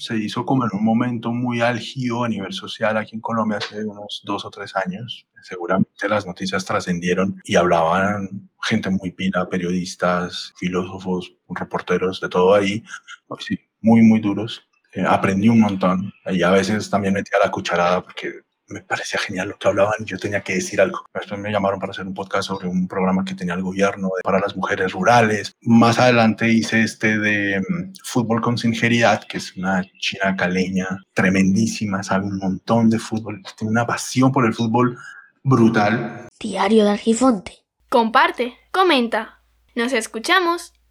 se hizo como en un momento muy álgido a nivel social aquí en Colombia hace unos dos o tres años. Seguramente las noticias trascendieron y hablaban gente muy pila, periodistas, filósofos, reporteros, de todo ahí, muy, muy duros. Eh, aprendí un montón y a veces también metía la cucharada porque me parecía genial lo que hablaban y yo tenía que decir algo. Después me llamaron para hacer un podcast sobre un programa que tenía el gobierno para las mujeres rurales. Más adelante hice este de mm, fútbol con sinceridad, que es una china caleña tremendísima, sabe un montón de fútbol, tiene una pasión por el fútbol brutal. Diario de Argifonte. Comparte, comenta. Nos escuchamos